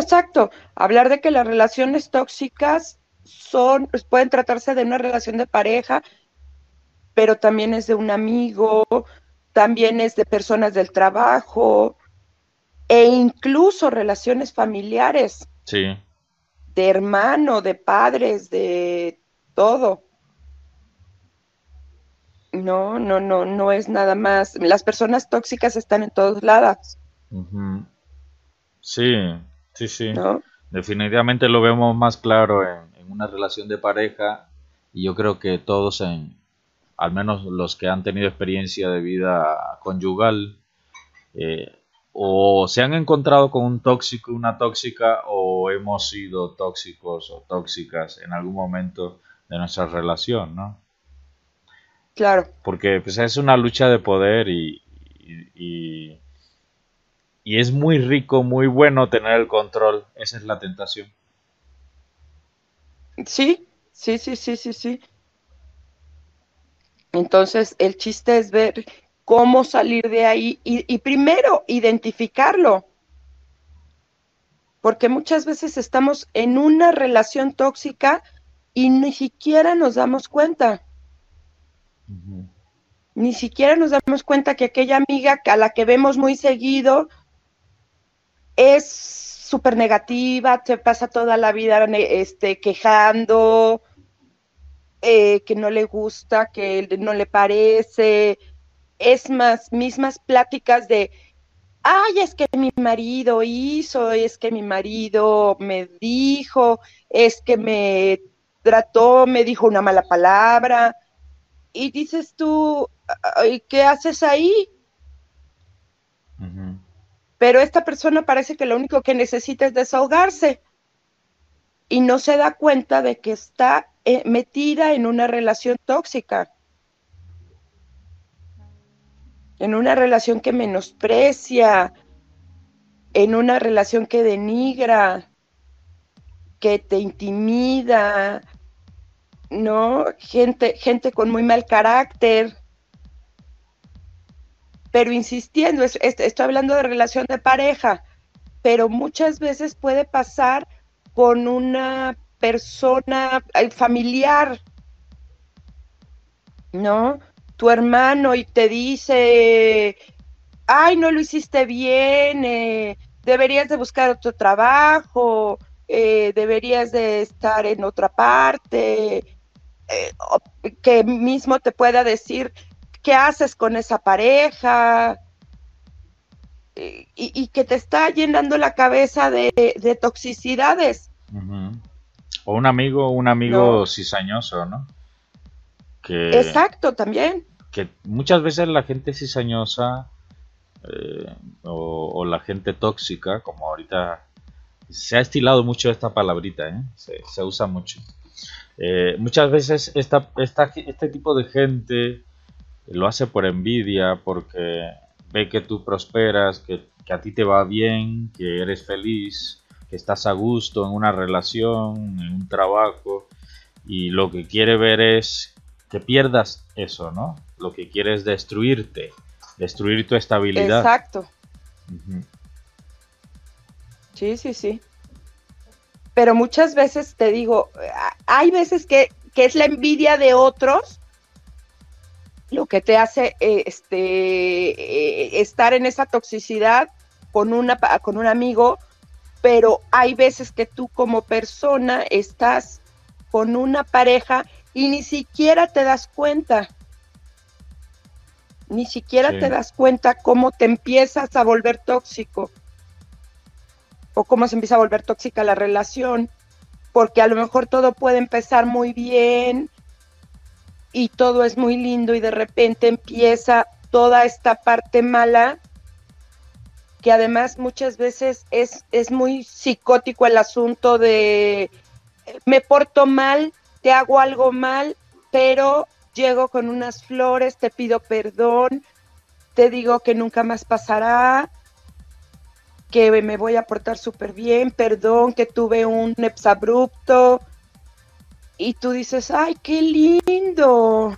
exacto. Hablar de que las relaciones tóxicas son, pues, pueden tratarse de una relación de pareja, pero también es de un amigo, también es de personas del trabajo e incluso relaciones familiares. Sí. De hermano, de padres, de todo. No, no, no, no es nada más. Las personas tóxicas están en todos lados. Sí, sí, sí. Definitivamente lo vemos más claro en, una relación de pareja y yo creo que todos, en, al menos los que han tenido experiencia de vida conyugal, eh, o se han encontrado con un tóxico, una tóxica, o hemos sido tóxicos o tóxicas en algún momento de nuestra relación, ¿no? Claro. Porque pues, es una lucha de poder y, y, es muy rico, muy bueno tener el control. Esa es la tentación. Sí, sí, sí, sí, sí, sí. Entonces, el chiste es ver cómo salir de ahí y, y, primero identificarlo. Porque muchas veces estamos en una relación tóxica y ni siquiera nos damos cuenta. Ni siquiera nos damos cuenta que aquella amiga a la que vemos muy seguido es súper negativa, se pasa toda la vida este, quejando, eh, que no le gusta, que no le parece. Es más, mismas pláticas de, ay, es que mi marido hizo, es que mi marido me dijo, es que me trató, me dijo una mala palabra y dices tú, ¿qué haces ahí? Pero esta persona parece que lo único que necesita es desahogarse y no se da cuenta de que está eh, metida en una relación tóxica, en una relación que menosprecia, en una relación que denigra, que te intimida, ¿no? Gente, gente con muy mal carácter. Pero insistiendo, estoy hablando de relación de pareja, pero muchas veces puede pasar con una persona familiar, ¿no? Tu hermano y te dice, ay, no lo hiciste bien, eh, deberías de buscar otro trabajo, eh, deberías de estar en otra parte, eh, que mismo te pueda decir qué haces con esa pareja y, que te está llenando la cabeza de, toxicidades. O un amigo, un amigo cizañoso, ¿no? Que, Exacto, también. Que muchas veces la gente cizañosa eh, o, la gente tóxica, como ahorita se ha estilado mucho esta palabrita, ¿eh? se usa mucho. Eh, muchas veces esta, este tipo de gente lo hace por envidia, porque ve que tú prosperas, que, a ti te va bien, que eres feliz, que estás a gusto en una relación, en un trabajo, y lo que quiere ver es que pierdas eso, ¿no? Lo que quiere es destruirte, destruir tu estabilidad. Exacto. Sí, sí, sí pero muchas veces te digo, hay veces que, es la envidia de otros lo que te hace eh, este, eh, estar en esa toxicidad con, una, con un amigo, pero hay veces que tú como persona estás con una pareja y ni siquiera te das cuenta. Ni siquiera te das cuenta cómo te empiezas a volver tóxico o cómo se empieza a volver tóxica la relación, porque a lo mejor todo puede empezar muy bien y todo es muy lindo y de repente empieza toda esta parte mala que además muchas veces es, es muy psicótico el asunto de me porto mal, te hago algo mal, pero llego con unas flores, te pido perdón, te digo que nunca más pasará, que me voy a portar súper bien, perdón que tuve un abrupto. Y tú dices, ay, qué lindo.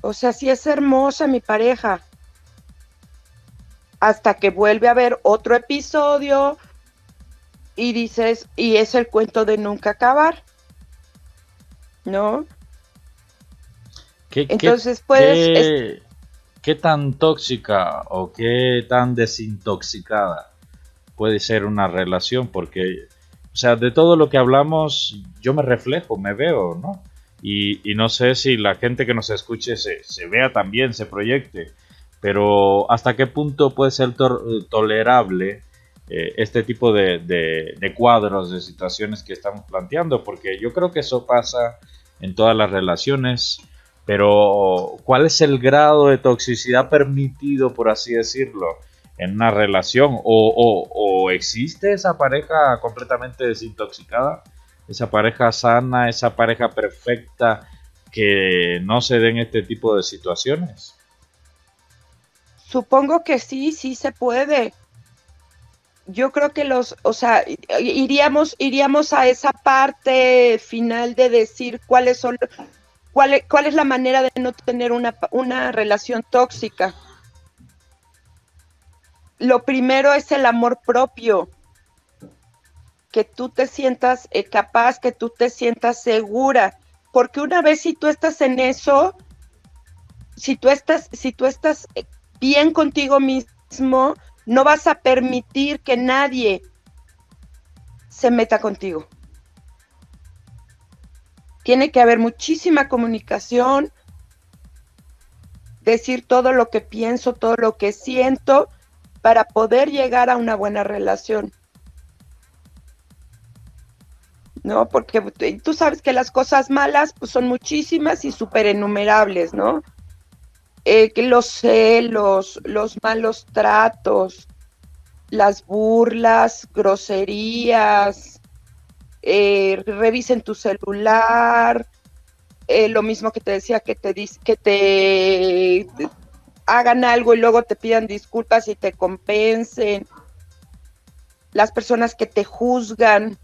O sea, sí es hermosa mi pareja. Hasta que vuelve a ver otro episodio y dices, y es el cuento de nunca acabar, ¿no? Entonces puedes... ¿Qué tan tóxica o qué tan desintoxicada puede ser una relación? Porque, o sea, de todo lo que hablamos, yo me reflejo, me veo, ¿no? Y, no sé si la gente que nos escuche se, vea también, se proyecte, pero hasta qué punto puede ser tolerable eh, este tipo de, de, cuadros, de situaciones que estamos planteando, porque yo creo que eso pasa en todas las relaciones, pero ¿cuál es el grado de toxicidad permitido, por así decirlo, en una relación? ¿O, o existe esa pareja completamente desintoxicada? esa pareja sana, esa pareja perfecta, que no se den este tipo de situaciones? Supongo que sí, sí se puede. Yo creo que los, o sea, iríamos, iríamos a esa parte final de decir cuáles son, cuál, cuál es la manera de no tener una, una relación tóxica. Lo primero es el amor propio que tú te sientas eh, capaz, que tú te sientas segura, porque una vez si tú estás en eso, si tú estás, si tú estás eh, bien contigo mismo, no vas a permitir que nadie se meta contigo. Tiene que haber muchísima comunicación, decir todo lo que pienso, todo lo que siento, para poder llegar a una buena relación. ¿no? Porque tú sabes que las cosas malas pues, son muchísimas y súper enumerables, ¿no? Eh, los celos, los malos tratos, las burlas, groserías, eh, revisen tu celular, eh, lo mismo que te decía que te que te hagan algo y luego te pidan disculpas y te compensen, las personas que te juzgan,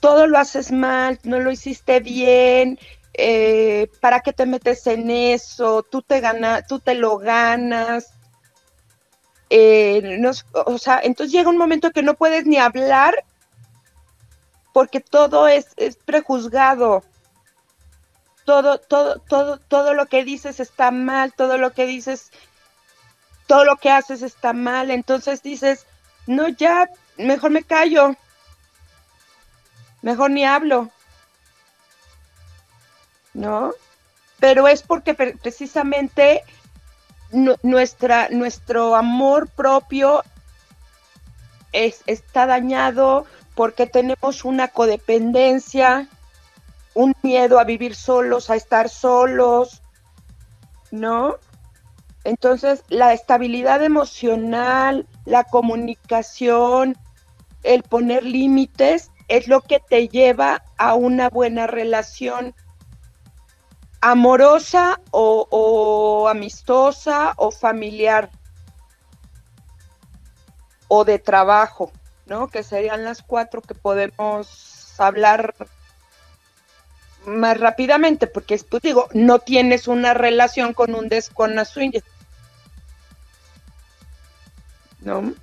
todo lo haces mal, no lo hiciste bien, eh, ¿para qué te metes en eso? Tú te, gana, tú te lo ganas. Eh, o sea, entonces llega un momento que no puedes ni hablar porque todo es prejuzgado. Todo, todo, todo, todo lo que dices está mal, todo lo que dices, todo lo que haces está mal. Entonces dices, no, ya, mejor me callo mejor ni hablo. ¿No? Pero es porque precisamente nuestra, nuestro amor propio es, está dañado porque tenemos una codependencia, un miedo a vivir solos, a estar solos, ¿no? Entonces, la estabilidad emocional, la comunicación, el poner límites es lo que te lleva a una buena relación amorosa o, amistosa o familiar o de trabajo, ¿no? Que serían las cuatro que podemos hablar más rápidamente, porque pues digo, no tienes una relación con un desconocido, ¿no?